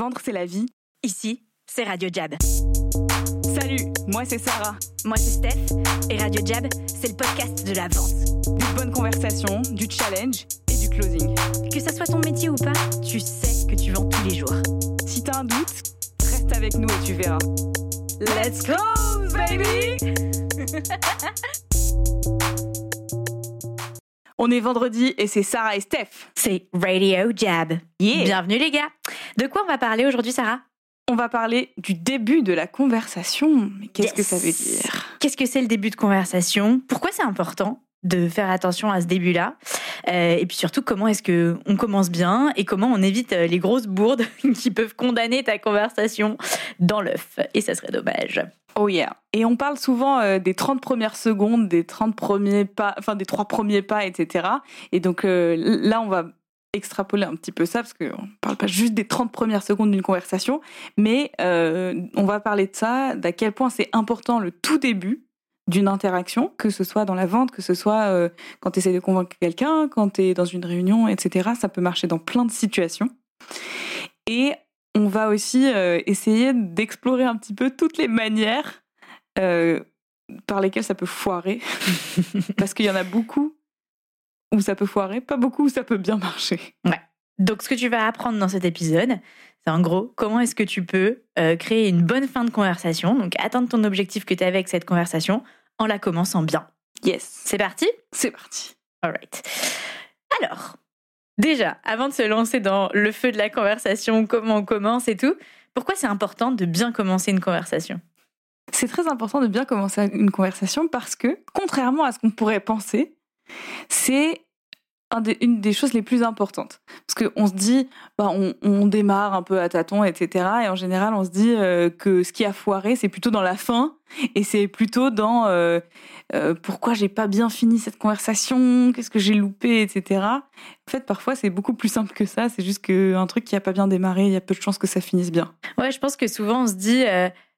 Vendre, c'est la vie. Ici, c'est Radio Jab. Salut, moi c'est Sarah. Moi, c'est Steph. Et Radio Jab, c'est le podcast de la vente. Du bonne conversation, du challenge et du closing. Que ça soit ton métier ou pas, tu sais que tu vends tous les jours. Si t'as un doute, reste avec nous et tu verras. Let's close, baby On est vendredi et c'est Sarah et Steph. C'est Radio Jab. Yeah. Bienvenue les gars. De quoi on va parler aujourd'hui, Sarah? On va parler du début de la conversation. Qu'est-ce Yes. que ça veut dire? Qu'est-ce que c'est le début de conversation? Pourquoi c'est important de faire attention à ce début-là? Euh, Et puis surtout, comment est-ce que on commence bien et comment on évite euh, les grosses bourdes qui peuvent condamner ta conversation dans l'œuf? Et ça serait dommage. Oh yeah. Et on parle souvent euh, des 30 premières secondes, des 30 premiers pas, enfin des trois premiers pas, etc. Et donc euh, là, on va extrapoler un petit peu ça parce qu'on parle pas juste des 30 premières secondes d'une conversation, mais euh, on va parler de ça, d'à quel point c'est important le tout début d'une interaction, que ce soit dans la vente, que ce soit euh, quand tu essaies de convaincre quelqu'un, quand tu es dans une réunion, etc. Ça peut marcher dans plein de situations. Et on va aussi euh, essayer d'explorer un petit peu toutes les manières par lesquelles ça peut foirer. Parce qu'il y en a beaucoup où ça peut foirer, pas beaucoup où ça peut bien marcher. Donc, ce que tu vas apprendre dans cet épisode, c'est en gros comment est-ce que tu peux euh, créer une bonne fin de conversation, donc atteindre ton objectif que tu as avec cette conversation en la commençant bien. Yes, C'est parti? C'est parti. Alright. Alors, déjà, avant de se lancer dans le feu de la conversation, comment on commence et tout, pourquoi c'est important de bien commencer une conversation? C'est très important de bien commencer une conversation parce que, contrairement à ce qu'on pourrait penser, c'est une des choses les plus importantes. Parce qu'on se dit, bah, on, démarre un peu à tâtons, etc. Et en général, on se dit euh, que ce qui a foiré, c'est plutôt dans la fin. Et c'est plutôt dans euh, euh, pourquoi j'ai pas bien fini cette conversation, qu'est-ce que j'ai loupé, etc. En fait, parfois, c'est beaucoup plus simple que ça. C'est juste qu'un truc qui a pas bien démarré, il y a peu de chances que ça finisse bien. Ouais, je pense que souvent on se dit,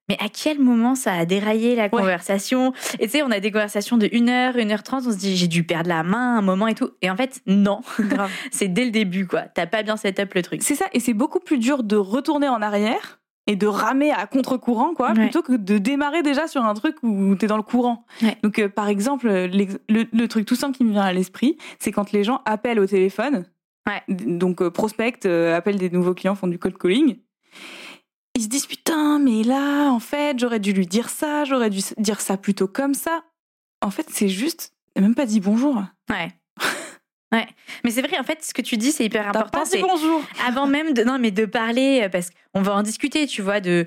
mais à quel moment ça a déraillé la conversation? Et tu sais, on a des conversations de 1 heure, 1 heure 30, on se dit, j'ai dû perdre la main un moment et tout. Et en fait, non, c'est dès le début, quoi. T'as pas bien set up le truc. C'est ça, et c'est beaucoup plus dur de retourner en arrière et de ramer à contre-courant, quoi, Ouais. plutôt que de démarrer déjà sur un truc où t'es dans le courant. Ouais. Donc, euh, par exemple, le, le truc tout simple qui me vient à l'esprit, c'est quand les gens appellent au téléphone, Ouais. donc euh, prospectent, euh, appellent des nouveaux clients, font du cold calling. Ils se disent putain, mais là, en fait, j'aurais dû lui dire ça, j'aurais dû dire ça plutôt comme ça. En fait, c'est juste, même pas dit bonjour. Ouais. Ouais. Mais c'est vrai, en fait, ce que tu dis, c'est hyper important. C'est bonjour. avant même de non mais de parler euh, parce qu'on va en discuter tu vois de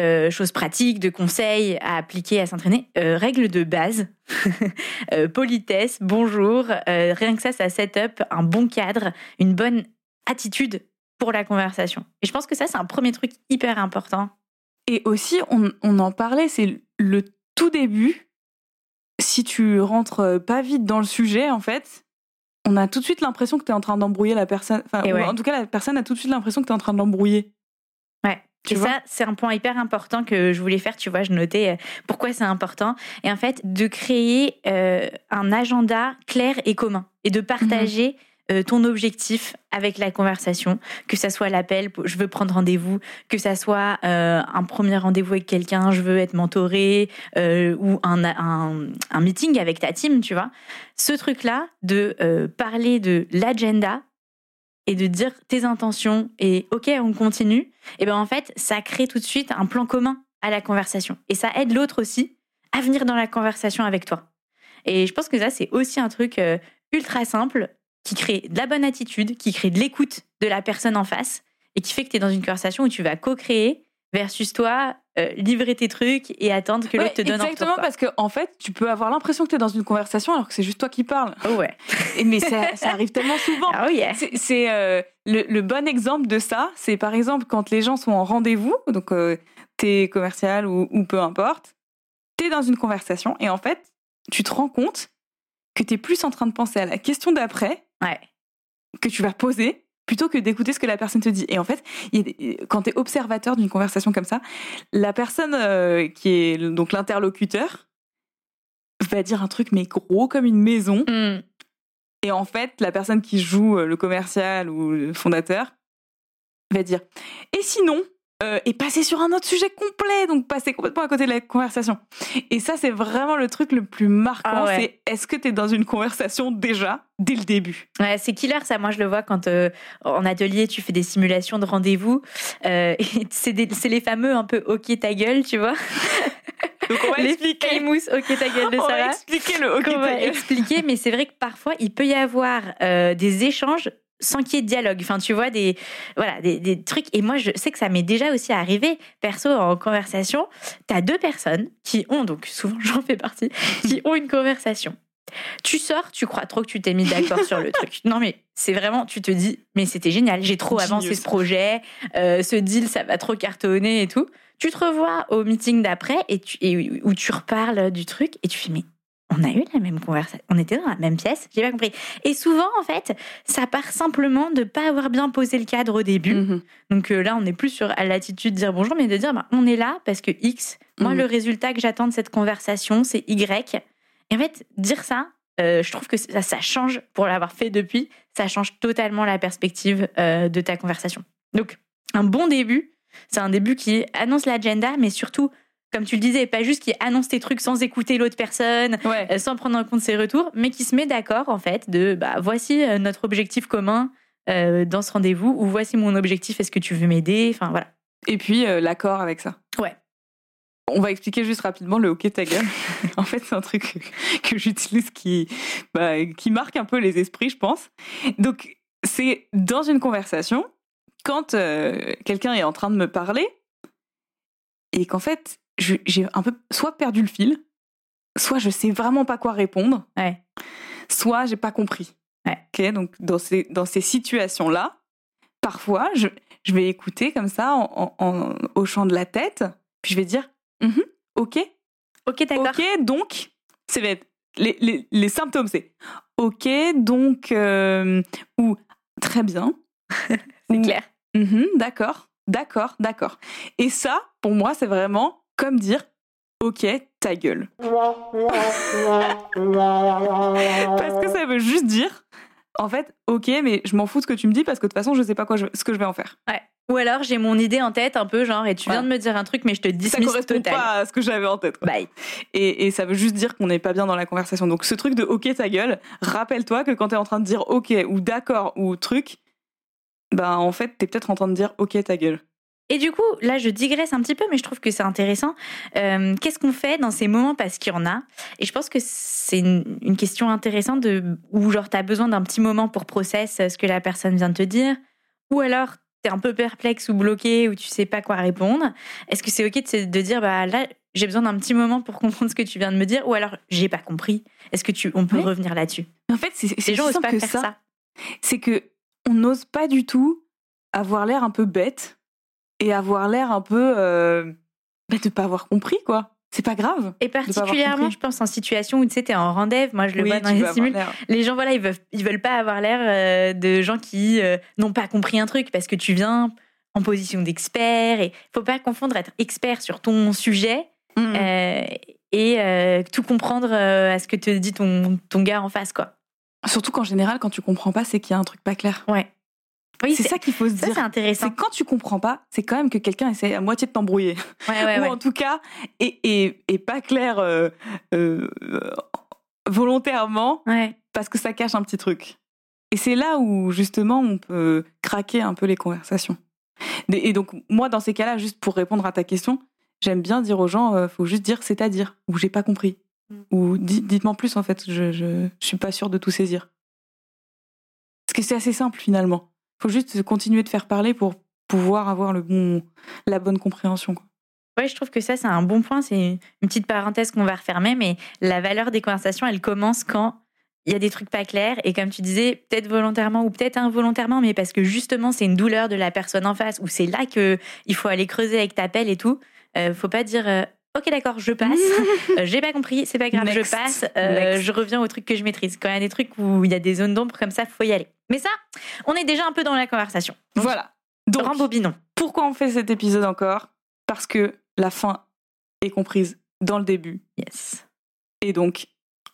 euh, choses pratiques de conseils à appliquer à s'entraîner Euh, règles de base Euh, politesse bonjour rien que ça ça set up un bon cadre une bonne attitude pour la conversation et je pense que ça c'est un premier truc hyper important Et aussi, on, on en parlait, c'est le tout début. Si tu rentres pas vite dans le sujet, en fait, on a tout de suite l'impression que tu es en train d'embrouiller la personne. Enfin, ouais. en tout cas, la personne a tout de suite l'impression que tu es en train de l'embrouiller. Ouais. Tu et vois ça, c'est un point hyper important que je voulais faire. Tu vois, je notais euh, pourquoi c'est important. Et en fait, de créer euh, un agenda clair et commun et de partager euh, ton objectif avec la conversation, que ça soit l'appel, je veux prendre rendez-vous, que ça soit euh, un premier rendez-vous avec quelqu'un, je veux être mentoré, euh, ou un, un, un meeting avec ta team, tu vois. Ce truc-là, de parler de l'agenda et de dire tes intentions et ok, on continue, et ben en fait, ça crée tout de suite un plan commun à la conversation. Et ça aide l'autre aussi à venir dans la conversation avec toi. Et je pense que ça, c'est aussi un truc ultra simple qui crée de la bonne attitude, qui crée de l'écoute de la personne en face et qui fait que tu es dans une conversation où tu vas co-créer versus toi euh, livrer tes trucs et attendre que l'autre te donne exactement, retour. quoi. parce qu'en en fait, tu peux avoir l'impression que tu es dans une conversation alors que c'est juste toi qui parles. Oh ouais. Et- mais ça, ça arrive tellement souvent. Ah yeah. C'est- C'est euh, le, le bon exemple de ça, c'est par exemple quand les gens sont en rendez-vous, donc euh, t'es commercial ou, ou peu importe, t'es dans une conversation et en fait, tu te rends compte que t'es plus en train de penser à la question d'après Ouais. que tu vas poser plutôt que d'écouter ce que la personne te dit. Et en fait, quand t'es observateur d'une conversation comme ça, la personne euh, qui est donc l'interlocuteur va dire un truc mais gros comme une maison Hmm. et en fait, la personne qui joue euh, le commercial ou le fondateur va dire et sinon euh, et passer sur un autre sujet complet, donc passer complètement à côté de la conversation. Et ça, c'est vraiment le truc le plus marquant, Ah ouais. c'est est-ce que tu es dans une conversation déjà, dès le début? Ouais, c'est killer ça. Moi, je le vois quand euh, en atelier, tu fais des simulations de rendez-vous. Euh, c'est les fameux un peu OK ta gueule, tu vois. Donc on va les expliquer, famous OK ta gueule de on va Sarah. expliquer le ok ta gueule. expliquer, mais c'est vrai que parfois il peut y avoir euh, des échanges sans qu'il y ait de dialogue. Enfin, tu vois, des, voilà, des, des trucs. Et moi, je sais que ça m'est déjà aussi arrivé, perso, en conversation. Tu as deux personnes qui ont, donc souvent j'en fais partie, qui ont une conversation. Tu sors, tu crois trop que tu t'es mis d'accord sur le truc. Non, mais c'est vraiment, tu te dis, mais c'était génial, j'ai trop avancé ce projet, euh, ce deal, ça va trop cartonner et tout. Tu te revois au meeting d'après et, tu, et où tu reparles du truc et tu fais, mais on a eu la même conversation, on était dans la même pièce, j'ai pas compris. Et souvent, en fait, ça part simplement de pas avoir bien posé le cadre au début. Mhm. Donc euh, là, on n'est plus sur l'attitude de dire bonjour, mais de dire bah, on est là parce que X, moi, Mhm. le résultat que j'attends de cette conversation, c'est Y. Et en fait, dire ça, euh, je trouve que ça, ça change, pour l'avoir fait depuis, ça change totalement la perspective euh, de ta conversation. Donc, un bon début, c'est un début qui annonce l'agenda, mais surtout, comme tu le disais, pas juste qui annonce tes trucs sans écouter l'autre personne, Ouais. euh, sans prendre en compte ses retours, mais qui se met d'accord en fait de bah voici euh, notre objectif commun euh, dans ce rendez-vous ou voici mon objectif, est-ce que tu veux m'aider? Enfin voilà. Et puis euh, l'accord avec ça. Ouais. On va expliquer juste rapidement le OK ta gueule. en fait, c'est un truc que, j'utilise qui, bah, qui marque un peu les esprits, je pense. Donc, c'est dans une conversation, quand euh, quelqu'un est en train de me parler, et qu'en fait, j'ai un peu soit perdu le fil, soit je sais vraiment pas quoi répondre, Ouais. soit j'ai pas compris. Ouais. Donc dans ces, dans ces situations-là, parfois, je, je vais écouter comme ça en, en- en hochant de la tête, puis je vais dire Mhm, ok, Ok, d'accord. ok, donc, c'est les, les, les symptômes, c'est ok, donc, euh, ou très bien, C'est clair. Mhm, d'accord, d'accord, d'accord. Et ça, pour moi, c'est vraiment comme dire ok, ta gueule. Parce que ça veut juste dire, en fait, ok, mais je m'en fous de ce que tu me dis parce que de toute façon, je sais pas quoi je- ce que je vais en faire. Ou alors j'ai mon idée en tête un peu genre et tu viens de me dire un truc mais je te Ça dismiss correspond total. pas à ce que j'avais en tête. quoi. Bye. Et, et ça veut juste dire qu'on n'est pas bien dans la conversation. Donc ce truc de ok, ta gueule, rappelle-toi que quand t'es en train de dire ok ou d'accord ou truc, ben en fait, t'es peut-être en train de dire ok, ta gueule. Et du coup, là, je digresse un petit peu, mais je trouve que c'est intéressant. Euh, Qu'est-ce qu'on fait dans ces moments parce qu'il y en a? Et je pense que c'est une, une question intéressante de où genre t'as besoin d'un petit moment pour process ce que la personne vient de te dire, ou alors t'es un peu perplexe ou bloqué ou tu sais pas quoi répondre. Est-ce que c'est ok de, dire bah là j'ai besoin d'un petit moment pour comprendre ce que tu viens de me dire, ou alors j'ai pas compris. Est-ce que tu on peut Oui. revenir là-dessus? En fait, c'est Les gens si osent simple pas que faire ça. ça. c'est que on n'ose pas du tout avoir l'air un peu bête et avoir l'air un peu euh, bah, de pas avoir compris quoi. C'est pas grave. Et particulièrement, je pense en situation où tu sais t'es en rendez-vous. Moi, je le Oui, vois dans les l'air- Les gens, voilà, ils veulent, ils veulent pas avoir l'air euh, de gens qui euh, n'ont pas compris un truc parce que tu viens en position d'expert et faut pas confondre être expert sur ton sujet euh, et euh, tout comprendre à ce que te dit ton, ton gars en face, quoi. Surtout qu'en général, quand tu comprends pas, c'est qu'il y a un truc pas clair. Ouais. Oui, c'est ça qu'il faut se ça, dire. c'est intéressant. C'est quand tu comprends pas, c'est quand même que quelqu'un essaie à moitié de t'embrouiller. Ouais, ouais, Ou ouais. en tout cas, et, et, et pas clair euh, euh, volontairement, parce que ça cache un petit truc. Et c'est là où, justement, on peut craquer un peu les conversations. Et donc, moi, dans ces cas-là, juste pour répondre à ta question, j'aime bien dire aux gens, euh, faut juste dire c'est-à-dire, ou j'ai pas compris. Mm. Ou di- dites-moi plus, en fait, je, je, je suis pas sûre de tout saisir. Parce que c'est assez simple, finalement. Faut juste continuer de faire parler pour pouvoir avoir le bon, la bonne compréhension. Ouais, je trouve que ça, c'est un bon point. C'est une petite parenthèse qu'on va refermer, mais la valeur des conversations, elle commence quand il y a des trucs pas clairs. Et comme tu disais, peut-être volontairement ou peut-être involontairement, mais parce que justement, c'est une douleur de la personne en face, ou c'est là que il faut aller creuser avec ta pelle et tout. Euh, faut pas dire. Ok, d'accord, je passe. Euh, J'ai pas compris, c'est pas grave, Next. je passe. Euh, je reviens au truc que je maîtrise. Quand il y a des trucs où il y a des zones d'ombre comme ça, faut y aller. Mais ça, on est déjà un peu dans la conversation. Donc, Voilà. Donc, Rembobinons. pourquoi on fait cet épisode encore? Parce que la fin est comprise dans le début. Yes. Et donc,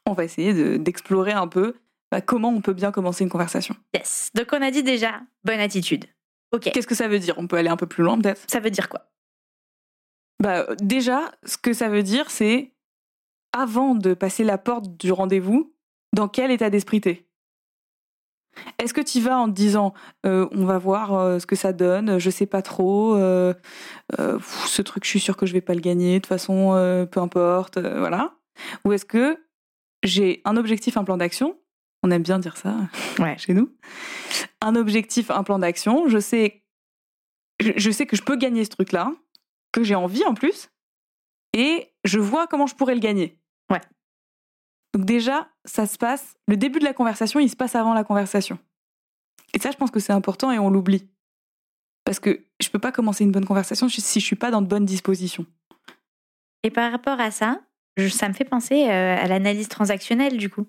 on va essayer de- d'explorer un peu bah, comment on peut bien commencer une conversation. Yes. Donc on a dit déjà bonne attitude. Ok. Qu'est-ce que ça veut dire? On peut aller un peu plus loin peut-être? Ça veut dire quoi? Bah, déjà, ce que ça veut dire, c'est avant de passer la porte du rendez-vous, dans quel état d'esprit t'es Est-ce que tu vas en te disant euh, on va voir euh, ce que ça donne, je sais pas trop, euh, pff, ce truc je suis sûre que je vais pas le gagner, de toute façon peu importe, voilà. Ou est-ce que j'ai un objectif, un plan d'action On aime bien dire ça Ouais. chez nous. Un objectif, un plan d'action, je sais, je, je sais que je peux gagner ce truc-là, que j'ai envie en plus, et je vois comment je pourrais le gagner. Ouais. Donc déjà, ça se passe, le début de la conversation, il se passe avant la conversation. Et ça, je pense que c'est important et on l'oublie. Parce que je peux pas commencer une bonne conversation si je suis pas dans de bonnes dispositions. Et par rapport à ça, je- ça me fait penser euh, à l'analyse transactionnelle du coup.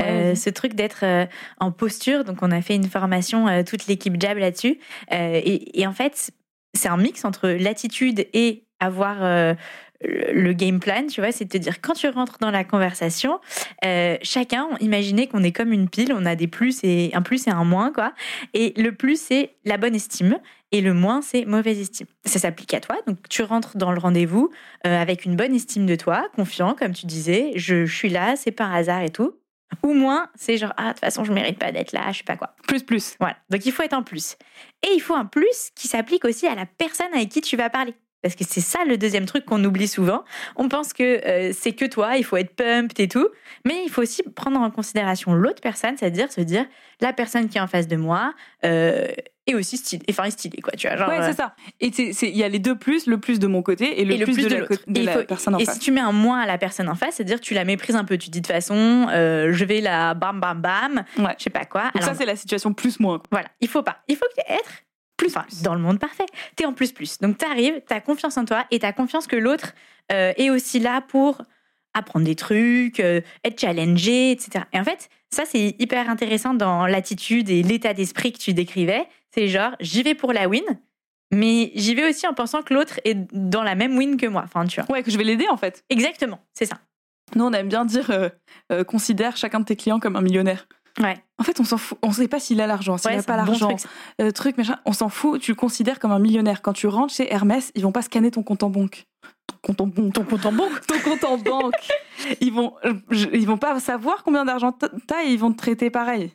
Euh, Ouais. ce truc d'être euh, en posture, donc on a fait une formation, euh, toute l'équipe Jab là-dessus. Euh, et, et en fait, c'est un mix entre l'attitude et avoir euh, le game plan, tu vois, c'est de te dire quand tu rentres dans la conversation, euh, chacun, imaginez qu'on est comme une pile, on a des plus et un plus et un moins, quoi. Et le plus, c'est la bonne estime et le moins, c'est mauvaise estime. Ça s'applique à toi, donc tu rentres dans le rendez-vous euh, avec une bonne estime de toi, confiant, comme tu disais, je, je suis là, c'est par hasard et tout. Ou moins, c'est genre, ah, de toute façon, je mérite pas d'être là, je sais pas quoi. Plus, plus. Voilà. Donc il faut être en plus. Et il faut un plus qui s'applique aussi à la personne avec qui tu vas parler. Parce que c'est ça le deuxième truc qu'on oublie souvent. On pense que euh, c'est que toi, il faut être pumped et tout. Mais il faut aussi prendre en considération l'autre personne, c'est-à-dire se dire, la personne qui est en face de moi euh, est aussi stylée. Enfin, est stylée, quoi, tu vois. Genre, ouais, euh, c'est ça. Et il y a les deux plus, le plus de mon côté et le, et le plus, plus de, de la, l'autre. de Et la faut- personne en et face. si tu mets un moins à la personne en face, c'est-à-dire tu la méprises un peu. Tu dis de toute façon, euh, je vais la bam bam bam, Ouais. je sais pas quoi. Donc Alors, ça, c'est la situation plus moins. voilà, il faut pas. Il faut être plus, enfin, dans le monde parfait. Tu es en plus plus. Donc tu arrives, tu as confiance en toi et tu as confiance que l'autre euh, est aussi là pour apprendre des trucs, euh, être challengé, etc. Et en fait, ça c'est hyper intéressant dans l'attitude et l'état d'esprit que tu décrivais. C'est genre, j'y vais pour la win, mais j'y vais aussi en pensant que l'autre est dans la même win que moi. Enfin, tu vois. Ouais, que je vais l'aider en fait. Exactement, c'est ça. Nous, on aime bien dire euh, considère chacun de tes clients comme un millionnaire. Ouais. En fait, on s'en fout. On sait pas s'il a l'argent, s'il Ouais, n'a pas bon l'argent, truc, euh, truc, machin. On s'en fout. Tu le considères comme un millionnaire. Quand tu rentres chez Hermès, ils vont pas scanner ton compte en banque. Ton compte en banque. Ton compte en banque. ton compte en banque. Ils vont, je- ils vont pas savoir combien d'argent t'as et ils vont te traiter pareil.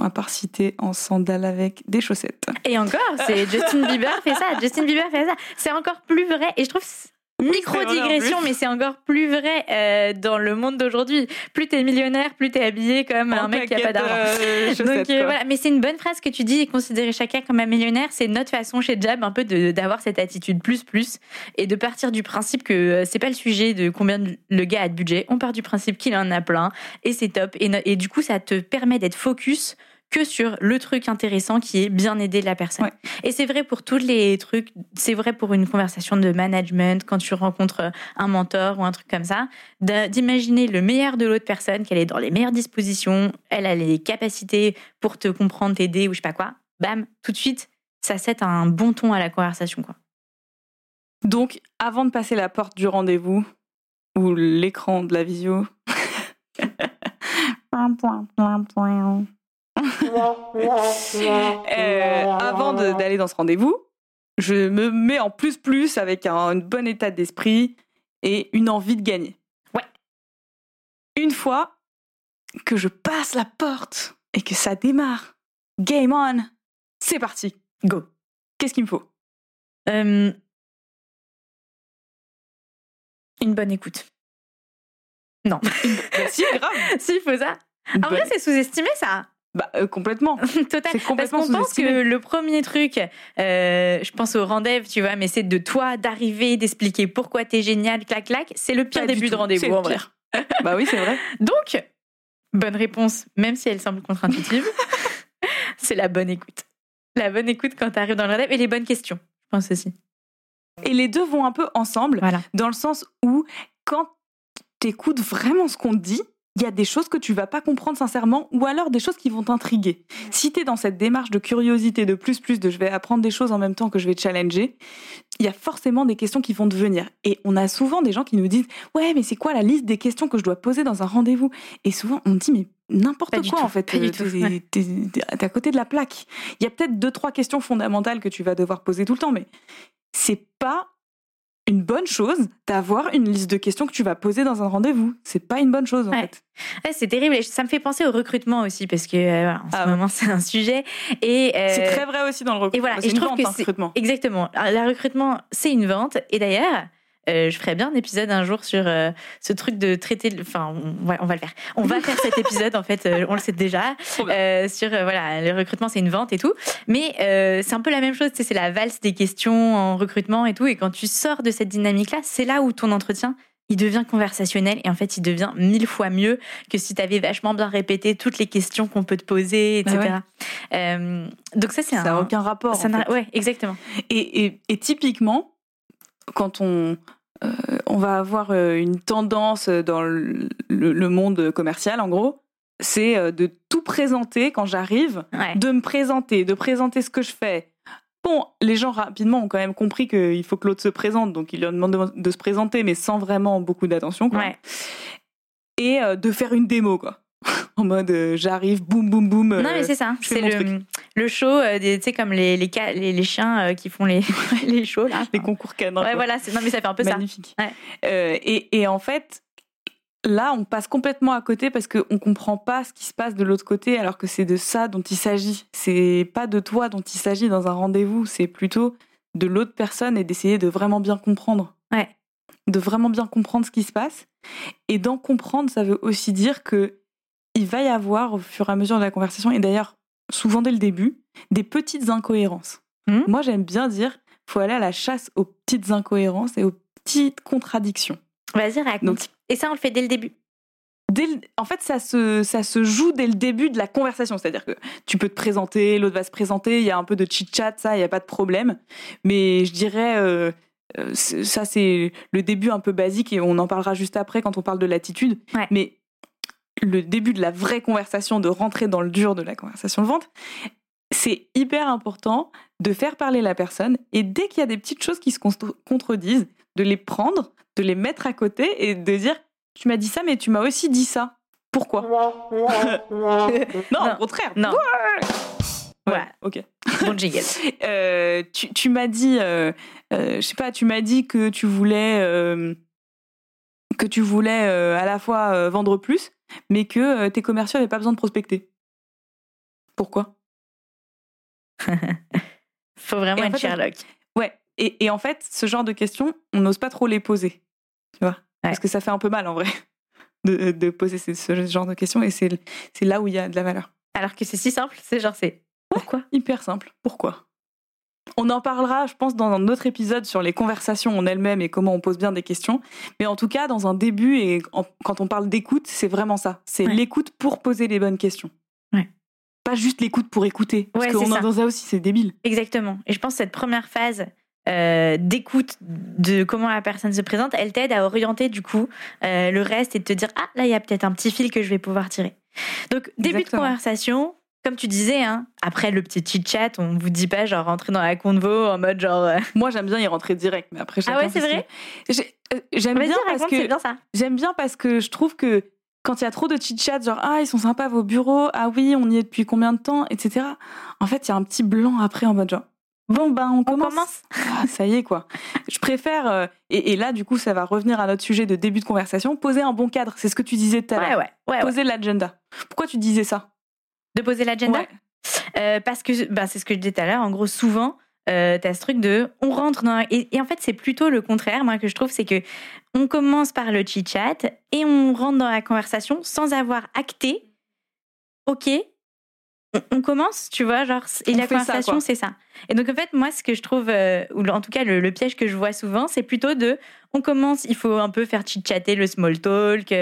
À part si t'es en sandales avec des chaussettes. Et encore, c'est Justin Bieber fait ça. Justin Bieber fait ça. C'est encore plus vrai. Et je trouve micro c'est vrai, en digression, plus. mais c'est encore plus vrai euh, dans le monde d'aujourd'hui. Plus t'es millionnaire, plus t'es habillé comme un mec qui a pas d'argent. euh, Donc euh, voilà, mais c'est une bonne phrase que tu dis, considérer chacun comme un millionnaire, c'est notre façon chez Jab un peu d'avoir cette attitude plus plus et de partir du principe que c'est pas le sujet de combien le gars a de budget, on part du principe qu'il en a plein et c'est top et du coup ça te permet d'être focus que sur le truc intéressant qui est bien aider la personne. Ouais. Et c'est vrai pour tous les trucs, c'est vrai pour une conversation de management, quand tu rencontres un mentor ou un truc comme ça, d'imaginer le meilleur de l'autre personne, qu'elle est dans les meilleures dispositions, elle a les capacités pour te comprendre, t'aider ou je sais pas quoi. Bam, tout de suite, ça set un bon ton à la conversation. Quoi. Donc, avant de passer la porte du rendez-vous ou l'écran de la visio. Euh, avant d'aller dans ce rendez-vous, je me mets en plus plus avec un, bon état d'esprit et une envie de gagner. Ouais. Une fois que je passe la porte et que ça démarre, game on, c'est parti. Go. Qu'est-ce qu'il me faut? Euh, une bonne écoute. Non. Bah, Si, grave. si, il faut ça. En vrai, c'est sous-estimé ça. Bah, euh, complètement. Total. C'est Parce complètement qu'on pense que le premier truc, euh, je pense au rendez-vous, tu vois, mais c'est de toi d'arriver, d'expliquer pourquoi t'es génial, clac, clac. C'est le pire Pas début de rendez-vous, en vrai. bah oui, c'est vrai. Donc, bonne réponse, même si elle semble contre-intuitive, c'est la bonne écoute. La bonne écoute quand t'arrives dans le rendez-vous et les bonnes questions, je pense aussi. Et les deux vont un peu ensemble, Voilà. dans le sens où quand t'écoutes vraiment ce qu'on te dit, il y a des choses que tu vas pas comprendre sincèrement ou alors des choses qui vont t'intriguer. Si tu es dans cette démarche de curiosité, de plus plus, de je vais apprendre des choses en même temps que je vais challenger, il y a forcément des questions qui vont te venir. Et on a souvent des gens qui nous disent Ouais, mais c'est quoi la liste des questions que je dois poser dans un rendez-vous? Et souvent, on dit Mais n'importe quoi en fait. T'es à côté de la plaque. Il y a peut-être deux, trois questions fondamentales que tu vas devoir poser tout le temps, mais c'est pas une bonne chose d'avoir une liste de questions que tu vas poser dans un rendez-vous. C'est pas une bonne chose en fait. c'est terrible et ça me fait penser au recrutement aussi parce que euh, en ce ah moment c'est un sujet et euh, c'est très vrai aussi dans le recrutement. Et voilà, et je trouve que recrutement. exactement. Le recrutement c'est une vente et d'ailleurs je ferais bien un épisode un jour sur euh, ce truc de traiter. Enfin, on va, on va, le faire. On va faire cet épisode, en fait, euh, on le sait déjà, sur voilà, le recrutement, c'est une vente et tout. Mais c'est un peu la même chose, c'est la valse des questions en recrutement et tout. Et quand tu sors de cette dynamique-là, c'est là où ton entretien, il devient conversationnel et en fait, il devient mille fois mieux que si tu avais vachement bien répété toutes les questions qu'on peut te poser, etc. Bah donc ça, c'est un... Ça n'a aucun rapport. Ça Ouais, exactement. Et, et, et typiquement, quand on, euh, on va avoir euh, une tendance dans le, monde commercial, en gros, c'est euh, de tout présenter quand j'arrive, de me présenter, de présenter ce que je fais. Bon, les gens rapidement ont quand même compris qu'il faut que l'autre se présente, donc ils leur demandent de, se présenter, mais sans vraiment beaucoup d'attention. Et de faire une démo, quoi en mode euh, j'arrive, boum, boum, boum. non, mais c'est ça. C'est le, le, show, euh, tu sais, comme les, les, les, chiens euh, qui font les, les shows, là. les concours canins. Ouais, voilà. Non, mais ça fait un peu Magnifique. ça. Magnifique. et, et en fait, là, on passe complètement à côté parce qu'on ne comprend pas ce qui se passe de l'autre côté, alors que c'est de ça dont il s'agit. C'est pas de toi dont il s'agit dans un rendez-vous, c'est plutôt de l'autre personne et d'essayer de vraiment bien comprendre. Ouais. De vraiment bien comprendre ce qui se passe. Et d'en comprendre, ça veut aussi dire que il va y avoir au fur et à mesure de la conversation, et d'ailleurs souvent dès le début, des petites incohérences. Hmm. Moi j'aime bien dire, faut aller à la chasse aux petites incohérences et aux petites contradictions. Vas-y, raconte. et ça, on le fait dès le début. Dès en fait, ça se, ça se joue dès le début de la conversation. C'est-à-dire que tu peux te présenter, l'autre va se présenter, il y a un peu de chit-chat, ça, il n'y a pas de problème. Mais je dirais, euh, euh, ça, c'est le début un peu basique et on en parlera juste après quand on parle de l'attitude. Mais le début de la vraie conversation, de rentrer dans le dur de la conversation de vente, c'est hyper important de faire parler la personne et dès qu'il y a des petites choses qui se contredisent, de les prendre, de les mettre à côté et de dire tu m'as dit ça mais tu m'as aussi dit ça. Pourquoi? Non, au contraire. Non. Ouais. ok. Bon jingle. Euh, tu, m'as dit, euh, euh, je sais pas, tu m'as dit que tu voulais que tu voulais à la fois vendre plus, mais que euh, tes commerciaux n'avaient pas besoin de prospecter. Pourquoi? Faut vraiment être Sherlock. Ouais. Et, et, en fait, ce genre de questions, on n'ose pas trop les poser. Tu vois? Parce que ça fait un peu mal en vrai de, de poser ce, genre de questions et c'est là où il y a de la valeur. Alors que c'est si simple, c'est genre c'est pourquoi? Hyper simple. Pourquoi? On en parlera, je pense, dans un autre épisode sur les conversations en elles-mêmes et comment on pose bien des questions. Mais en tout cas, dans un début et quand on parle d'écoute, c'est vraiment ça. C'est l'écoute pour poser les bonnes questions. Pas juste l'écoute pour écouter. Parce qu'on est dans ça aussi, c'est débile. Exactement. Et je pense que cette première phase euh, d'écoute de comment la personne se présente, elle t'aide à orienter du coup euh, le reste et de te dire ah là il y a peut-être un petit fil que je vais pouvoir tirer. Donc début de conversation, comme tu disais, hein, après le petit chit-chat, on vous dit pas genre rentrer dans la convo en mode genre. Euh, Moi j'aime bien y rentrer direct, mais après. Ah ouais, c'est vrai. Euh, j'aime bien parce que j'aime bien parce que je trouve que quand il y a trop de chit-chat, genre ah ils sont sympas vos bureaux, ah oui on y est depuis combien de temps, etc. En fait il y a un petit blanc après en mode genre Bon, ben, on commence. Ah, ça y est, quoi. Je préfère, euh, et, là, du coup, ça va revenir à notre sujet de début de conversation, poser un bon cadre. C'est ce que tu disais tout à l'heure. Ouais, ouais, poser l'agenda. Pourquoi tu disais ça? De poser l'agenda euh, Parce que bah, c'est ce que je disais tout à l'heure. En gros, souvent, euh, tu as ce truc de on rentre dans. Et, en fait, c'est plutôt le contraire, moi, que je trouve, c'est que on commence par le chit-chat et on rentre dans la conversation sans avoir acté. Ok, on, commence, tu vois, genre, et la conversation, c'est ça. Et donc, en fait, moi, ce que je trouve, euh, ou en tout cas, le, piège que je vois souvent, c'est plutôt de on commence, il faut un peu faire chit-chatter le small talk,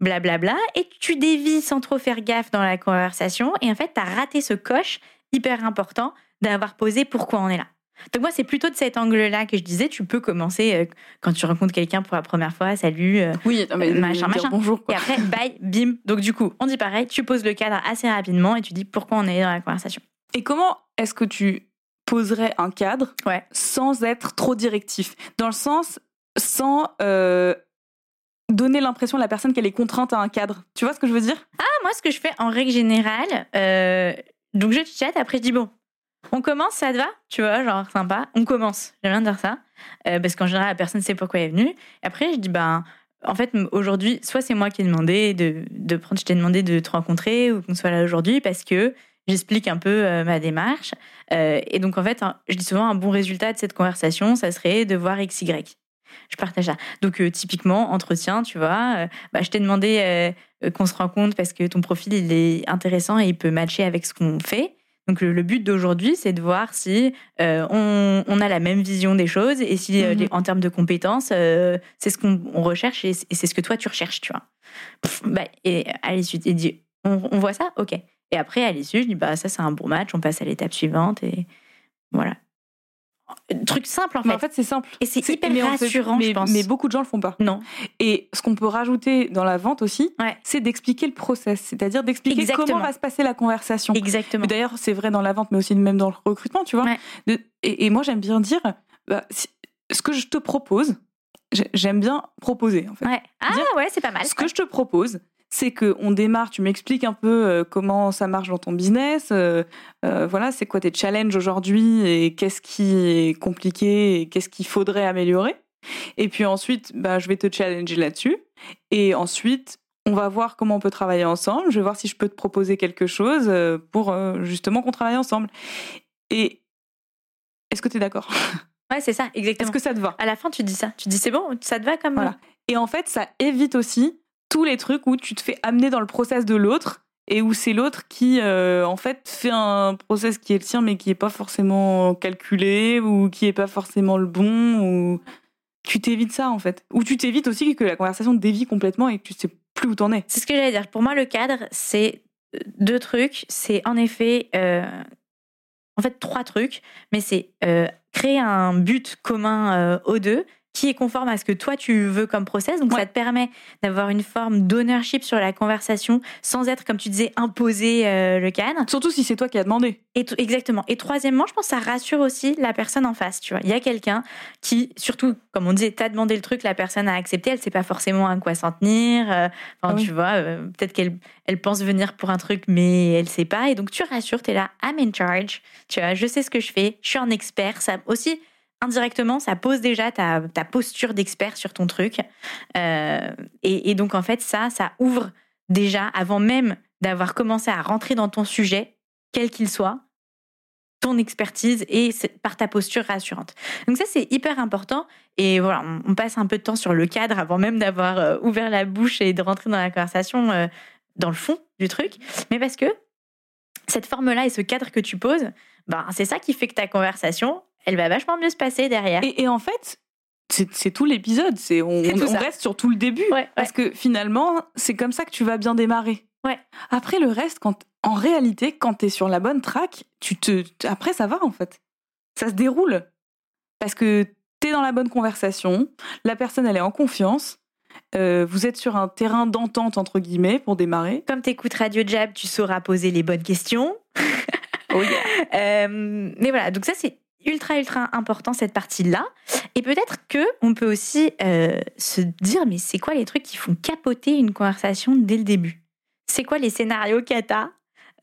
blablabla, et tu dévis sans trop faire gaffe dans la conversation, et en fait, tu as raté ce coche hyper important d'avoir posé pourquoi on est là. Donc moi, c'est plutôt de cet angle-là que je disais, tu peux commencer euh, quand tu rencontres quelqu'un pour la première fois, salut, euh, Oui, non, mais Euh, machin, machin. bonjour. et Quoi. après, bye, bim. Donc du coup, on dit pareil, tu poses le cadre assez rapidement et tu dis pourquoi on est dans la conversation. Et comment est-ce que tu poserais un cadre Ouais. sans être trop directif? Dans le sens, sans donner l'impression à la personne qu'elle est contrainte à un cadre. Tu vois ce que je veux dire? Ah, moi, ce que je fais en règle générale, euh, donc je chatte, après je dis bon, on commence, ça te va? Tu vois, genre sympa, on commence. J'aime bien dire ça, euh, parce qu'en général, la personne sait pourquoi elle est venue. Après, je dis ben, en fait, aujourd'hui, soit c'est moi qui ai demandé de, de prendre, je t'ai demandé de te rencontrer ou qu'on soit là aujourd'hui parce que j'explique un peu euh, ma démarche. Et donc, en fait, un- je dis souvent un bon résultat de cette conversation, ça serait de voir XY. Je partage ça. Donc, euh, typiquement, entretien, tu vois, euh, bah, je t'ai demandé euh, qu'on se rencontre parce que ton profil, il est intéressant et il peut matcher avec ce qu'on fait. Donc, le, le but d'aujourd'hui, c'est de voir si on, on a la même vision des choses et si, les- en termes de compétences, c'est ce qu'on on recherche et, c'est ce que toi, tu recherches, tu vois. Pff, bah, et à l'issue, il dit, on, on voit ça? Ok. Et après, à l'issue, je dis, bah, ça, c'est un bon match, on passe à l'étape suivante et voilà. Truc simple, en Mais fait. en fait, c'est simple. et c'est hyper mais rassurant, mais, je pense. mais beaucoup de gens le font pas. Non. Et ce qu'on peut rajouter dans la vente aussi, Ouais. c'est d'expliquer le process, c'est-à-dire d'expliquer comment va se passer la conversation. Exactement. D'ailleurs, c'est vrai dans la vente, mais aussi même dans le recrutement, tu vois. Ouais. De- et, et moi, j'aime bien dire, bah, si- ce que je te propose, j'ai- j'aime bien proposer, en fait. Ouais. Ah Dire- ouais, c'est pas mal. Ce que je te propose, c'est que on démarre, tu m'expliques un peu euh, comment ça marche dans ton business, euh, euh, voilà, c'est quoi tes challenges aujourd'hui et qu'est-ce qui est compliqué et qu'est-ce qu'il faudrait améliorer. Et puis ensuite, bah, je vais te challenger là-dessus. Et ensuite, on va voir comment on peut travailler ensemble. Je vais voir si je peux te proposer quelque chose pour justement qu'on travaille ensemble. Et est-ce que tu es d'accord? Ouais, c'est ça, Est-ce exactement. que ça te va? À la fin, tu dis ça. Tu dis c'est bon, ça te va comme. Voilà. Et en fait, ça évite aussi tous les trucs où tu te fais amener dans le process de l'autre et où c'est l'autre qui, euh, en fait, fait un process qui est le sien mais qui est pas forcément calculé ou qui est pas forcément le bon ou tu t'évites ça en fait. Ou tu t'évites aussi que la conversation dévie complètement et que tu sais plus où t'en es. C'est ce que j'allais dire. Pour moi, le cadre, c'est deux trucs. C'est en effet, euh, en fait, trois trucs. Mais c'est euh, créer un but commun aux deux qui est conforme à ce que toi tu veux comme process. Donc Ouais. ça te permet d'avoir une forme d'ownership sur la conversation sans être, comme tu disais, imposer euh, le cadre. Surtout si c'est toi qui as demandé. Et exactement. Et troisièmement, je pense que ça rassure aussi la personne en face. Tu vois, il y a quelqu'un qui, surtout, comme on disait, t'as demandé le truc, la personne a accepté, elle sait pas forcément à quoi s'en tenir. euh, Enfin, oui. tu vois, euh, peut-être qu'elle elle pense venir pour un truc, mais elle sait pas. Et donc tu rassures, t'es là, I'm in charge. Tu vois, je sais ce que je fais, je suis un expert. Ça aussi. Indirectement, ça pose déjà ta, posture d'expert sur ton truc. Euh, et, donc, en fait, ça, ça ouvre déjà, avant même d'avoir commencé à rentrer dans ton sujet, quel qu'il soit, ton expertise et par ta posture rassurante. Donc ça, c'est hyper important. Et voilà, on, on passe un peu de temps sur le cadre avant même d'avoir euh, ouvert la bouche et de rentrer dans la conversation, euh, dans le fond du truc. Mais parce que cette forme-là et ce cadre que tu poses, ben, c'est ça qui fait que ta conversation, elle va vachement mieux se passer derrière. Et, et en fait, c'est tout l'épisode. C'est on, reste sur tout le début. Ouais, ouais. Parce que finalement, c'est comme ça que tu vas bien démarrer. Ouais. Après, le reste, quand, en réalité, quand tu es sur la bonne track, tu te, après, ça va en fait. Ça se déroule. Parce que tu es dans la bonne conversation, la personne, elle est en confiance, euh, vous êtes sur un terrain d'entente, entre guillemets, pour démarrer. Comme tu écoutes Radio Jab, tu sauras poser les bonnes questions. Oh yeah. Euh, mais voilà, donc ça c'est ultra ultra important cette partie-là. Et peut-être que on peut aussi euh, se dire mais c'est quoi les trucs qui font capoter une conversation dès le début? C'est quoi les scénarios cata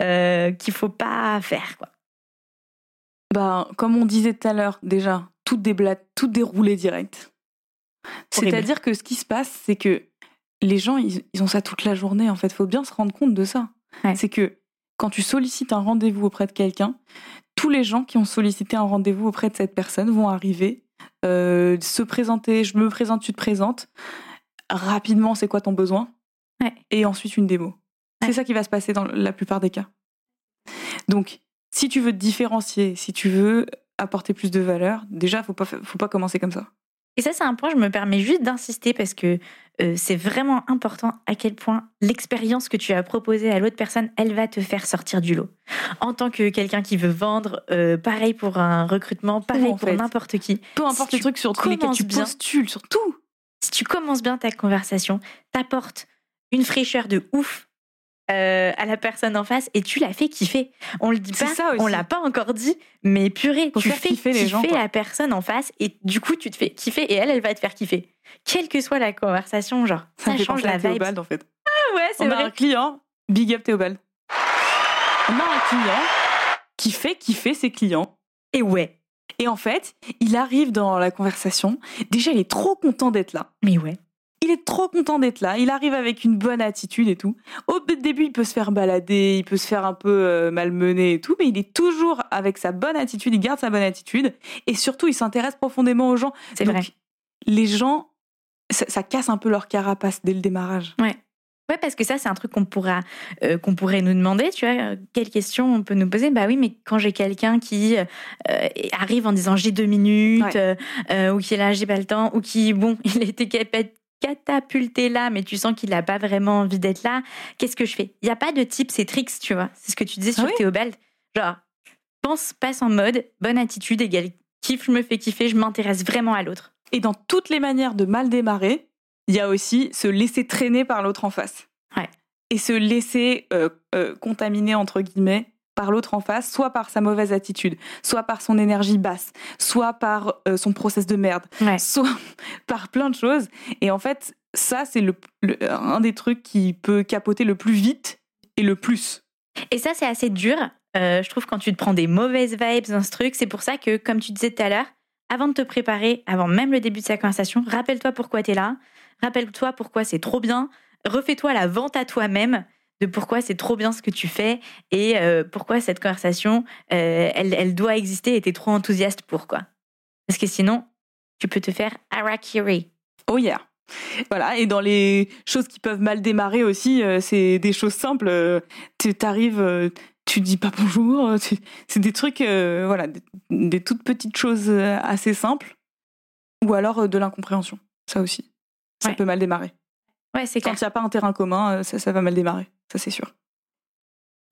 euh, qu'il faut pas faire quoi? Ben, comme on disait tout à l'heure, déjà, tout, débla... tout déroulé direct. C'est-à-dire que ce qui se passe, c'est que les gens, ils, ils ont ça toute la journée. En fait, faut bien se rendre compte de ça. Ouais. C'est que quand tu sollicites un rendez-vous auprès de quelqu'un, tous les gens qui ont sollicité un rendez-vous auprès de cette personne vont arriver, euh, se présenter. Je me présente, tu te présentes. Rapidement, c'est quoi ton besoin? Ouais. Et ensuite une démo. Ouais. C'est ça qui va se passer dans la plupart des cas. Donc, si tu veux te différencier, si tu veux apporter plus de valeur, déjà, faut pas, fa- faut pas commencer comme ça. Et ça, c'est un point, je me permets juste d'insister parce que euh, c'est vraiment important à quel point l'expérience que tu as proposée à l'autre personne, elle va te faire sortir du lot. En tant que quelqu'un qui veut vendre, euh, pareil pour un recrutement, pareil pour n'importe qui. Peu importe Si tu trucs sur tu bien- postules, sur tout. Si tu commences bien ta conversation, t'apportes une fraîcheur de ouf euh, à la personne en face et tu la fais kiffer. On le dit pas, ça on l'a pas encore dit, mais purée, Faut tu fais kiffer kiffer, les gens, quoi. la personne en face et du coup tu te fais kiffer et elle, elle va te faire kiffer. Quelle que soit la conversation, genre, Ça, fait change la vibe. Théobald, en fait. Ah ouais, c'est On a vrai. un client, big up Théobald. On a un client qui fait kiffer ses clients. Et ouais, Et en fait, il arrive dans la conversation. Déjà, il est trop content d'être là. mais ouais. Il est trop content d'être là. Il arrive avec une bonne attitude et tout. Au début, il peut se faire balader, il peut se faire un peu euh, malmener et tout, mais il est toujours avec sa bonne attitude. Il garde sa bonne attitude et surtout, il s'intéresse profondément aux gens. C'est vrai. Les gens, ça, ça casse un peu leur carapace dès le démarrage. Ouais, parce que ça, c'est un truc qu'on pourra, euh, qu'on pourrait nous demander, tu vois. euh, Quelle question on peut nous poser? Bah oui, mais quand j'ai quelqu'un qui euh, arrive en disant j'ai deux minutes, Ouais. ou qui est là, j'ai pas le temps, ou qui, bon, il a été capa- catapulté là, mais tu sens qu'il a pas vraiment envie d'être là, qu'est-ce que je fais? Il n'y a pas de tips et tricks, tu vois. C'est ce que tu disais sur Ah oui. Théobald. Genre, pense, passe en mode, bonne attitude égale kiff, je me fais kiffer, je m'intéresse vraiment à l'autre. Et dans toutes les manières de mal démarrer, il y a aussi se laisser traîner par l'autre en face. Ouais. Et se laisser euh, euh, contaminer, entre guillemets, par l'autre en face, soit par sa mauvaise attitude, soit par son énergie basse, soit par euh, son process de merde, Ouais. soit par plein de choses. Et en fait, ça, c'est le, le- un des trucs qui peut capoter le plus vite et le plus. Et ça, c'est assez dur, euh, je trouve, quand tu te prends des mauvaises vibes dans ce truc. C'est pour ça que, comme tu disais tout à l'heure, avant de te préparer, avant même le début de sa conversation, rappelle-toi pourquoi tu es là, rappelle-toi pourquoi c'est trop bien, refais-toi la vente à toi-même de pourquoi c'est trop bien ce que tu fais et euh, pourquoi cette conversation, euh, elle, elle doit exister et t'es trop enthousiaste pour, quoi. Parce que sinon, tu peux te faire harakiri. Oh yeah. Voilà, et dans les choses qui peuvent mal démarrer aussi, euh, c'est des choses simples. tu t'arrives, tu dis pas bonjour. tu- C'est des trucs, voilà, des, des toutes petites choses assez simples. Ou alors de l'incompréhension, ça aussi. Ça Ouais. peut mal démarrer. Ouais, c'est Quand il n'y a pas un terrain commun, ça, ça va mal démarrer, ça c'est sûr.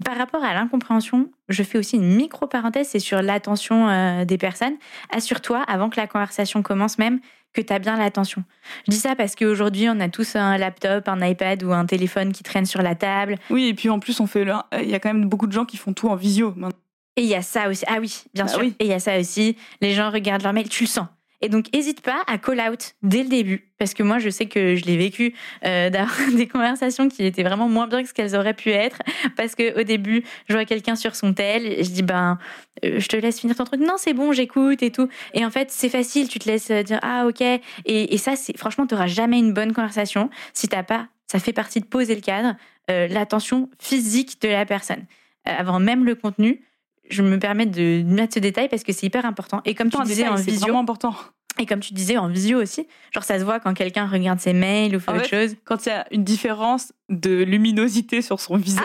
Par rapport à l'incompréhension, je fais aussi une micro-parenthèse, c'est sur l'attention euh, des personnes. Assure-toi, avant que la conversation commence même, que tu as bien l'attention. Je dis ça parce qu'aujourd'hui, on a tous un laptop, un iPad ou un téléphone qui traîne sur la table. Oui, et puis en plus, on fait le- il y a quand même beaucoup de gens qui font tout en visio. maintenant. Et il y a ça aussi. Ah oui, bien Bah sûr. oui. Et il y a ça aussi. Les gens regardent leur mail, tu le sens. Et donc, hésite pas à call out dès le début. Parce que moi, je sais que je l'ai vécu euh, d'avoir des conversations qui étaient vraiment moins bien que ce qu'elles auraient pu être. Parce que au début, je vois quelqu'un sur son tel, et je dis, ben, euh, je te laisse finir ton truc. Non, c'est bon, j'écoute et tout. Et en fait, c'est facile. Tu te laisses euh, dire, ah, ok. Et, ça, c'est franchement, tu jamais une bonne conversation si t'as pas. Ça fait partie de poser le cadre, l'attention physique de la personne. Avant même le contenu, je me permets de mettre ce détail parce que c'est hyper important. Et comme tu disais détail, en c'est visio, vraiment important. et comme tu disais en visio aussi, genre ça se voit quand quelqu'un regarde ses mails ou fait En autre fait, chose. Quand il y a une différence de luminosité sur son visage,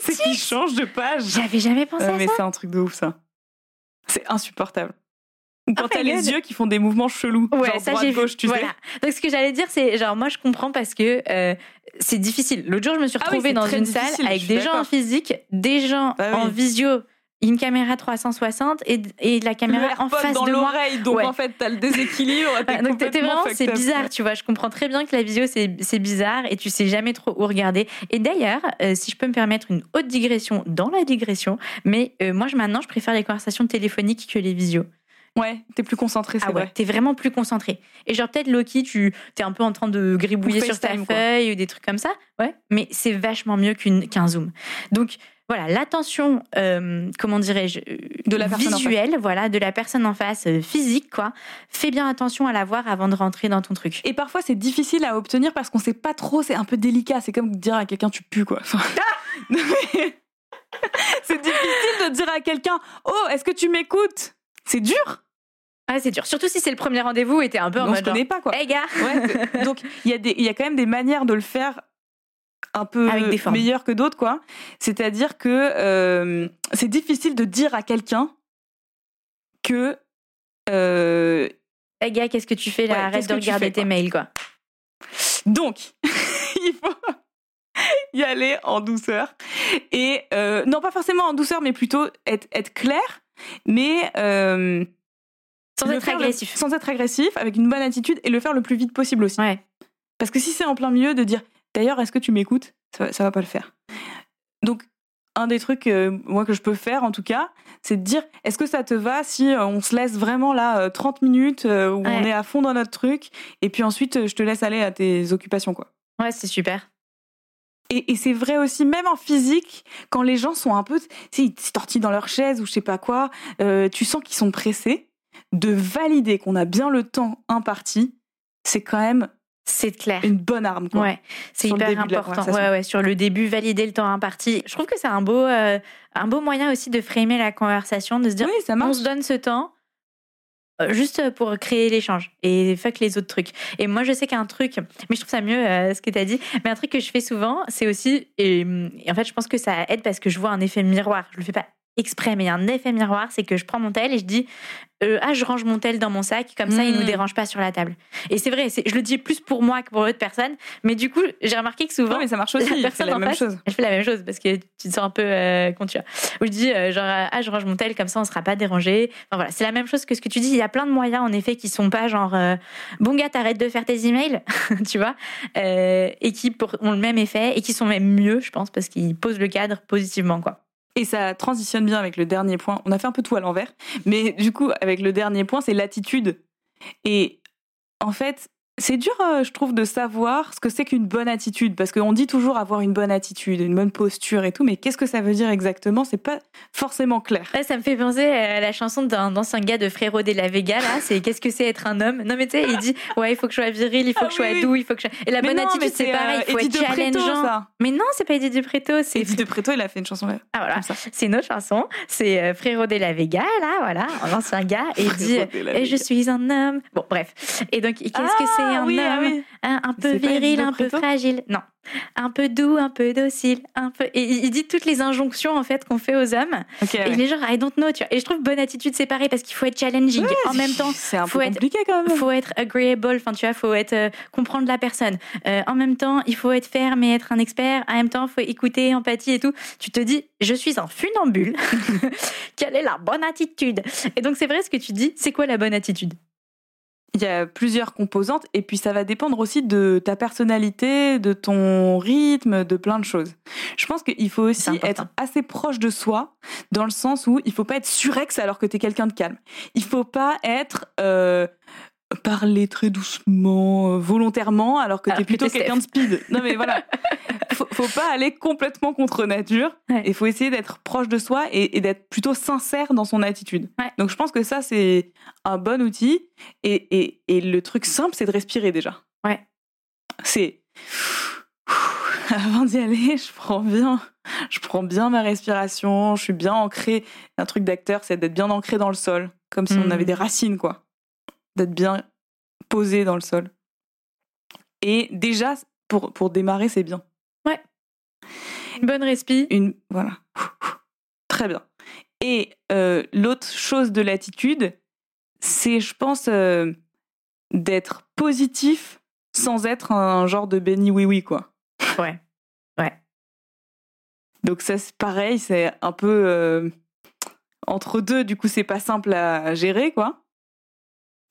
c'est qu'il change de page. J'avais jamais pensé Euh, à mais ça. c'est un truc de ouf, ça. C'est insupportable. Ou quand Oh t'as les yeux qui font des mouvements chelous, Ouais, genre ça droite gauche, tu voilà. sais. Donc ce que j'allais dire, c'est genre moi je comprends parce que euh, c'est difficile. L'autre jour, je me suis Ah oui, retrouvée dans une salle avec des gens en physique, des gens Bah oui. en visio, une caméra 360 et, et la Le caméra en face dans de moi. l'oreille, donc Ouais. en fait, t'as le déséquilibre. t'es donc t'es vraiment, c'est bizarre, tu vois. Je comprends très bien que la visio c'est bizarre et tu sais jamais trop où regarder. Et d'ailleurs, euh, si je peux me permettre une haute digression dans la digression, mais euh, moi je, maintenant je préfère les conversations téléphoniques que les visios. Ouais, t'es plus concentré, c'est Ah ouais, vrai. t'es vraiment plus concentré. Et genre peut-être Loki, tu t'es un peu en train de gribouiller Ou sur ta quoi. feuille ou des trucs comme ça. Ouais, mais c'est vachement mieux qu'une qu'un zoom. Donc voilà, l'attention, euh, comment dirais-je, De la visuelle, voilà, de la personne en face, euh, physique quoi. Fais bien attention à la voir avant de rentrer dans ton truc. Et parfois, c'est difficile à obtenir parce qu'on sait pas trop, c'est un peu délicat. C'est comme dire à quelqu'un tu pues, quoi. Enfin, c'est difficile de dire à quelqu'un Oh, est-ce que tu m'écoutes? C'est dur. Ah, c'est dur. Surtout si c'est le premier rendez-vous et t'es un peu en On se mode genre, connaît pas, quoi. Hey gars Ouais, donc il y, a des- il y a quand même des manières de le faire un peu meilleures que d'autres, quoi. C'est-à-dire que euh, c'est difficile de dire à quelqu'un que euh, hey gars, qu'est-ce que tu fais là? Ouais, Arrête de regarder fais, tes mails, quoi. Donc, il faut y aller en douceur. Et euh, non, pas forcément en douceur, mais plutôt être, être clair, mais euh, Sans être le- agressif. sans être agressif, avec une bonne attitude et le faire le plus vite possible aussi. Ouais. Parce que si c'est en plein milieu de dire, d'ailleurs, est-ce que tu m'écoutes? Ça, va- ça va pas le faire. Donc, un des trucs, euh, moi, que je peux faire, en tout cas, c'est de dire, est-ce que ça te va si euh, on se laisse vraiment là euh, 30 minutes euh, où on est à fond dans notre truc, et puis ensuite, je te laisse aller à tes occupations, quoi? Ouais, c'est super. Et, et c'est vrai aussi, même en physique, quand les gens sont un peu, ils tortillent dans leur chaise ou je sais pas quoi, euh, tu sens qu'ils sont pressés, de valider qu'on a bien le temps imparti, c'est quand même C'est clair. une bonne arme, quoi. Ouais, c'est hyper important. Ouais, ouais, sur le début, valider le temps imparti. Je trouve que c'est un beau, euh, un beau moyen aussi de framer la conversation, de se dire Oui, ça on se donne ce temps euh, juste pour créer l'échange et fuck les autres trucs. Et moi, je sais qu'un truc, mais je trouve ça mieux euh, ce que tu as dit, mais un truc que je fais souvent, c'est aussi, et, et en fait, je pense que ça aide parce que je vois un effet miroir. Je le fais pas exprès, mais il y a un effet miroir, c'est que je prends mon tel et je dis euh, ah je range mon tel dans mon sac, comme ça il Mm. nous dérange pas sur la table. Et c'est vrai, je le dis plus pour moi que pour l'autre personne, mais du coup j'ai remarqué que souvent Ouais, mais ça marche aussi, la personne la en même face, chose. je fais la même chose parce que tu te sens un peu euh, con, tu vois. Où je dis euh, genre ah je range mon tel comme ça on sera pas dérangé. Enfin voilà, c'est la même chose que ce que tu dis. Il y a plein de moyens en effet qui sont pas genre euh, bon gars t'arrêtes de faire tes emails, tu vois, euh, et qui pour- ont le même effet et qui sont même mieux, je pense, parce qu'ils posent le cadre positivement quoi. Et ça transitionne bien avec le dernier point. On a fait un peu tout à l'envers, mais du coup, avec le dernier point, c'est l'attitude. Et en fait, c'est dur, euh, je trouve, de savoir ce que c'est qu'une bonne attitude, parce qu'on dit toujours avoir une bonne attitude, une bonne posture et tout, mais qu'est-ce que ça veut dire exactement? C'est pas forcément clair. Ouais, ça me fait penser à la chanson d'un ancien gars de Frérot de la Vega, là. C'est Qu'est-ce que c'est être un homme? Non, mais tu sais, il dit Ouais, il faut que je sois viril, il faut Ah que je sois oui, oui. doux, il faut que je. Et la Mais bonne non, attitude, c'est pareil, il faut Eddie être Preto, challengeant. ça. Mais non, c'est pas Eddie de Preto, c'est. Eddie de Preto, il a fait une chanson là. Ah voilà, c'est une autre chanson. C'est euh, Frérot de la Vega, là, voilà, un ancien gars. Et il dit Et je suis un homme. Bon, bref. Et donc, qu'est-ce que c'est Ah, un oui, homme ah oui. Hein, Un peu viril, un peu fragile. Non. Un peu doux, un peu docile, un peu. Et il dit toutes les injonctions, en fait, qu'on fait aux hommes. Et ouais. les gens, I don't know, tu vois. Et je trouve bonne attitude, c'est pareil parce qu'il faut être challenging. Ouais, en même temps, c'est un faut peu être- compliqué quand même. faut être agreeable. Enfin, tu vois, faut être euh, comprendre la personne. Euh, en même temps, il faut être ferme et être un expert. En même temps, il faut écouter, empathie et tout. Tu te dis, je suis un funambule. Quelle est la bonne attitude? Et donc, c'est vrai ce que tu dis. C'est quoi la bonne attitude? Il y a plusieurs composantes et puis ça va dépendre aussi de ta personnalité, de ton rythme, de plein de choses. Je pense qu'il faut aussi être assez proche de soi dans le sens où il faut pas être surex alors que tu es quelqu'un de calme. Il faut pas être euh, parler très doucement, euh, volontairement alors que tu es plutôt quelqu'un de speed. Non mais voilà. Faut, faut pas aller complètement contre nature. Ouais. Il faut essayer d'être proche de soi et, et d'être plutôt sincère dans son attitude. Ouais. Donc je pense que ça c'est un bon outil et, et, et le truc simple c'est de respirer déjà. Ouais. C'est avant d'y aller, je prends bien, je prends bien ma respiration, je suis bien ancrée. Un truc d'acteur, c'est d'être bien ancré dans le sol, comme si on Mhm. avait des racines, quoi. D'être bien posé dans le sol. Et déjà, pour, pour démarrer, c'est bien. Une bonne respi. Une, voilà. Très bien. Et euh, l'autre chose de l'attitude, c'est, je pense, euh, d'être positif sans être un genre de béni oui oui quoi. Ouais. Ouais. Donc ça c'est pareil, c'est un peu euh, entre deux. Du coup, c'est pas simple à gérer quoi.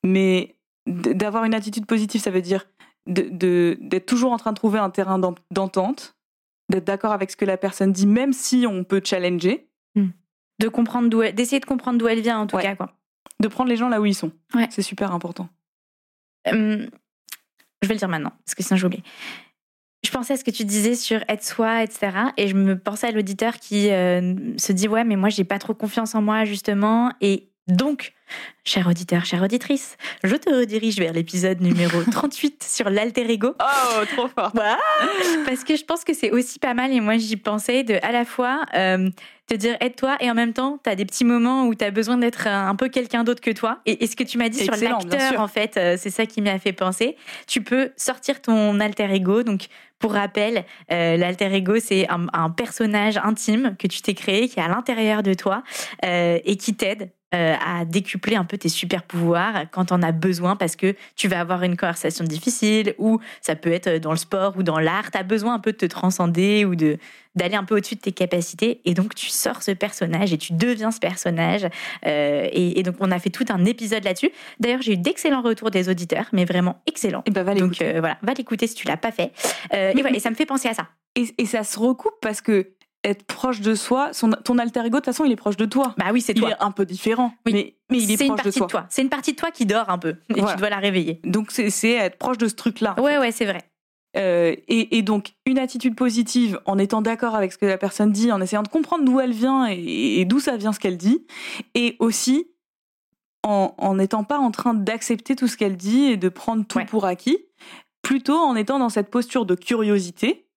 Mais d'avoir une attitude positive, ça veut dire de- de- d'être toujours en train de trouver un terrain d'en- d'entente, d'être d'accord avec ce que la personne dit, même si on peut challenger, De comprendre d'où d'essayer de comprendre d'où elle vient, en tout Ouais. cas, quoi. de prendre les gens là où ils sont. Ouais. C'est super important. Hum, je vais le dire maintenant, parce que sinon j'oublie. Je pensais à ce que tu disais sur être soi, etc. Et je me pensais à l'auditeur qui euh, se dit Ouais, mais moi, j'ai pas trop confiance en moi, justement. Et donc, cher auditeur, chère auditrice, je te redirige vers l'épisode numéro 38 sur l'alter ego. Oh, trop fort. Voilà. Parce que je pense que c'est aussi pas mal, et moi j'y pensais, de à la fois euh, te dire aide-toi, et en même temps, tu as des petits moments où tu as besoin d'être un peu quelqu'un d'autre que toi. Et, et ce que tu m'as dit sur l'acteur, en fait, euh, c'est ça qui m'a fait penser. Tu peux sortir ton alter ego. Donc, pour rappel, euh, l'alter ego, c'est un, un personnage intime que tu t'es créé, qui est à l'intérieur de toi, euh, et qui t'aide euh, à décupler un peu tes super pouvoirs quand on a besoin parce que tu vas avoir une conversation difficile ou ça peut être dans le sport ou dans l'art. Tu as besoin un peu de te transcender ou de d'aller un peu au-dessus de tes capacités et donc tu sors ce personnage et tu deviens ce personnage euh, et, donc on a fait tout un épisode là-dessus. D'ailleurs j'ai eu d'excellents retours des auditeurs, mais vraiment excellents. Et ben va donc euh, voilà, va l'écouter si tu l'as pas fait. et, voilà, et ça me fait penser à ça. Et, et ça se recoupe parce que être proche de soi, son, ton alter ego, de toute façon, il est proche de toi. Bah oui, c'est toi. Il est un peu différent, mais, mais il est, proche une partie de toi. toi. C'est une partie de toi qui dort un peu et tu dois la réveiller. Donc c'est être proche de ce truc-là. Ouais, ouais, c'est vrai. Euh, et, et, donc une attitude positive en étant d'accord avec ce que la personne dit, en essayant de comprendre d'où elle vient et, d'où ça vient ce qu'elle dit, et aussi en n'étant pas en train d'accepter tout ce qu'elle dit et de prendre tout pour acquis, plutôt en étant dans cette posture de curiosité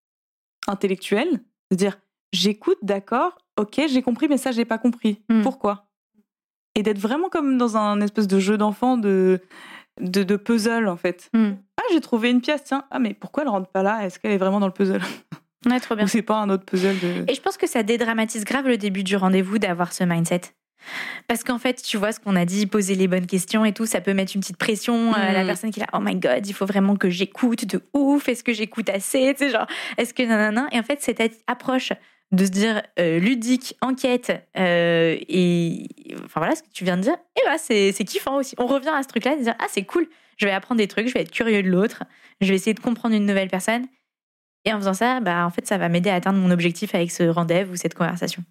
intellectuelle, de dire j'écoute, d'accord, ok, j'ai compris, mais ça, j'ai pas compris. Hmm. Pourquoi? Et d'être vraiment comme dans un espèce de jeu d'enfant de, de, puzzle, en fait. Hmm. Ah, j'ai trouvé une pièce, tiens. Ah, mais pourquoi elle rentre pas là? Est-ce qu'elle est vraiment dans le puzzle? Ouais, trop bien. Ou c'est pas un autre puzzle de... Et je pense que ça dédramatise grave le début du rendez-vous d'avoir ce mindset. Parce qu'en fait, tu vois ce qu'on a dit, poser les bonnes questions et tout, ça peut mettre une petite pression à la hmm. personne qui est là, oh my god, il faut vraiment que j'écoute de ouf, est-ce que j'écoute assez, tu sais, genre, est-ce que nanana? Et en fait, cette approche de se dire euh, ludique, enquête, euh, et enfin voilà ce que tu viens de dire, et bah c'est, kiffant aussi. On revient à ce truc-là, de dire ah c'est cool, je vais apprendre des trucs, je vais être curieux de l'autre, je vais essayer de comprendre une nouvelle personne, et en faisant ça, bah en fait ça va m'aider à atteindre mon objectif avec ce rendez-vous ou cette conversation.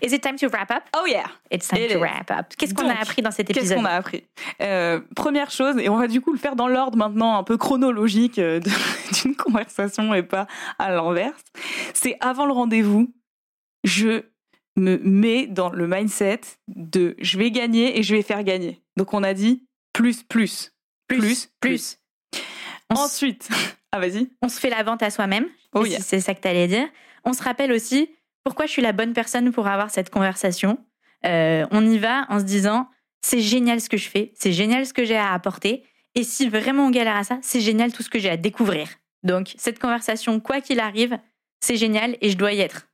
Is it time to wrap up? Oh yeah. It's time to wrap up. Qu'est-ce qu'on a appris dans cet épisode? Qu'est-ce qu'on a appris? Euh, première chose, et on va du coup le faire dans l'ordre maintenant un peu chronologique euh, d'une conversation et pas à l'inverse. C'est avant le rendez-vous, je me mets dans le mindset de je vais gagner et je vais faire gagner. Donc on a dit plus, plus, plus, plus. Ensuite, ah vas-y. On se fait la vente à soi-même. Oh C'est ça que tu allais dire. On se rappelle aussi pourquoi je suis la bonne personne pour avoir cette conversation? Euh, on y va en se disant, c'est génial ce que je fais, c'est génial ce que j'ai à apporter. Et si vraiment on galère à ça, c'est génial tout ce que j'ai à découvrir. Donc, cette conversation, quoi qu'il arrive, c'est génial et je dois y être.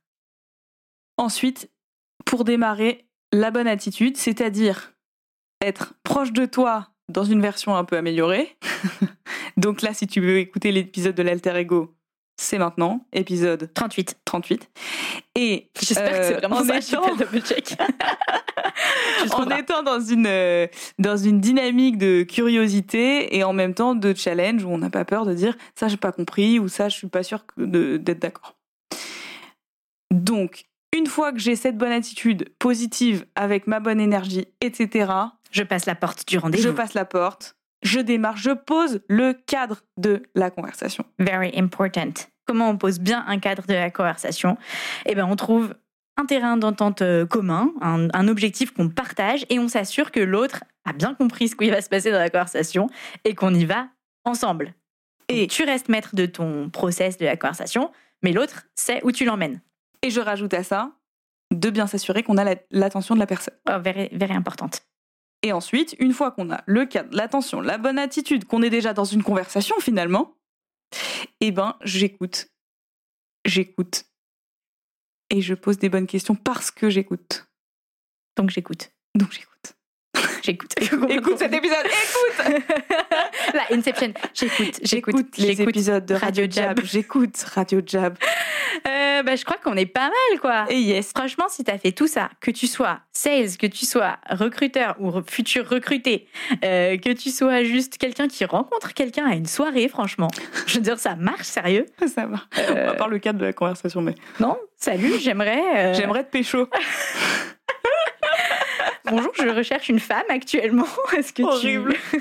Ensuite, pour démarrer, la bonne attitude, c'est-à-dire être proche de toi dans une version un peu améliorée. Donc là, si tu veux écouter l'épisode de l'alter ego, c'est maintenant, épisode 38. 38. Et j'espère que c'est euh, vraiment ça, étant... check. en étant dans une euh, dans une dynamique de curiosité et en même temps de challenge où on n'a pas peur de dire ça j'ai pas compris ou ça je suis pas sûr d'être d'accord. Donc une fois que j'ai cette bonne attitude positive avec ma bonne énergie, etc. Je passe la porte du rendez-vous. Je passe la porte je démarre, je pose le cadre de la conversation. Very important. Comment on pose bien un cadre de la conversation? Eh bien, on trouve un terrain d'entente euh, commun, un, objectif qu'on partage et on s'assure que l'autre a bien compris ce qui va se passer dans la conversation et qu'on y va ensemble. Et tu restes maître de ton process de la conversation, mais l'autre sait où tu l'emmènes. Et je rajoute à ça de bien s'assurer qu'on a l'attention de la personne. Oh, very, very importante. Et ensuite, une fois qu'on a le cadre, l'attention, la bonne attitude, qu'on est déjà dans une conversation finalement, eh ben, j'écoute. J'écoute. Et je pose des bonnes questions parce que j'écoute. Donc j'écoute. Donc j'écoute. J'écoute. Écoute cet épisode. Écoute. La Inception. J'écoute. J'écoute les épisodes de Radio Jab. J'écoute Radio Jab. Euh, bah, je crois qu'on est pas mal, quoi. Et yes. Franchement, si tu as fait tout ça, que tu sois sales, que tu sois recruteur ou futur recruté, euh, que tu sois juste quelqu'un qui rencontre quelqu'un à une soirée, franchement, je veux dire, ça marche, sérieux. Ça va. Euh... À part le cadre de la conversation, mais. Non, salut, j'aimerais. Euh, j'aimerais te pécho. Bonjour, je recherche une femme actuellement. Est-ce que Horrible.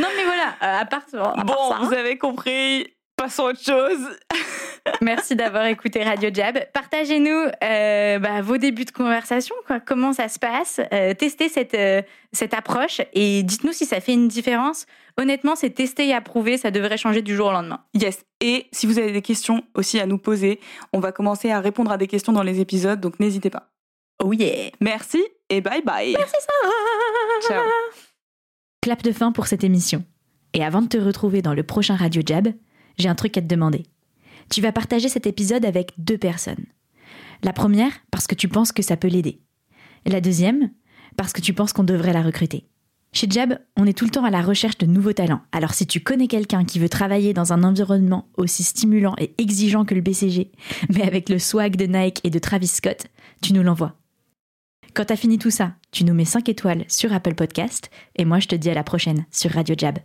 non, mais voilà, à part, bon, vous avez compris. Passons à autre chose. Merci d'avoir écouté Radio Jab. Partagez-nous euh, bah, vos débuts de conversation, quoi. comment ça se passe? Euh, testez cette, euh, cette approche et dites-nous si ça fait une différence. Honnêtement, c'est tester et approuver, ça devrait changer du jour au lendemain. Yes. Et si vous avez des questions aussi à nous poser, on va commencer à répondre à des questions dans les épisodes, donc n'hésitez pas. Oh yeah. Merci et bye bye. Merci Sarah. Ciao. Clap de fin pour cette émission. Et avant de te retrouver dans le prochain Radio Jab, j'ai un truc à te demander. Tu vas partager cet épisode avec deux personnes. La première, parce que tu penses que ça peut l'aider. La deuxième, parce que tu penses qu'on devrait la recruter. Chez Jab, on est tout le temps à la recherche de nouveaux talents. Alors si tu connais quelqu'un qui veut travailler dans un environnement aussi stimulant et exigeant que le BCG, mais avec le swag de Nike et de Travis Scott, tu nous l'envoies. Quand t'as fini tout ça, tu nous mets 5 étoiles sur Apple Podcast et moi je te dis à la prochaine sur Radio Jab.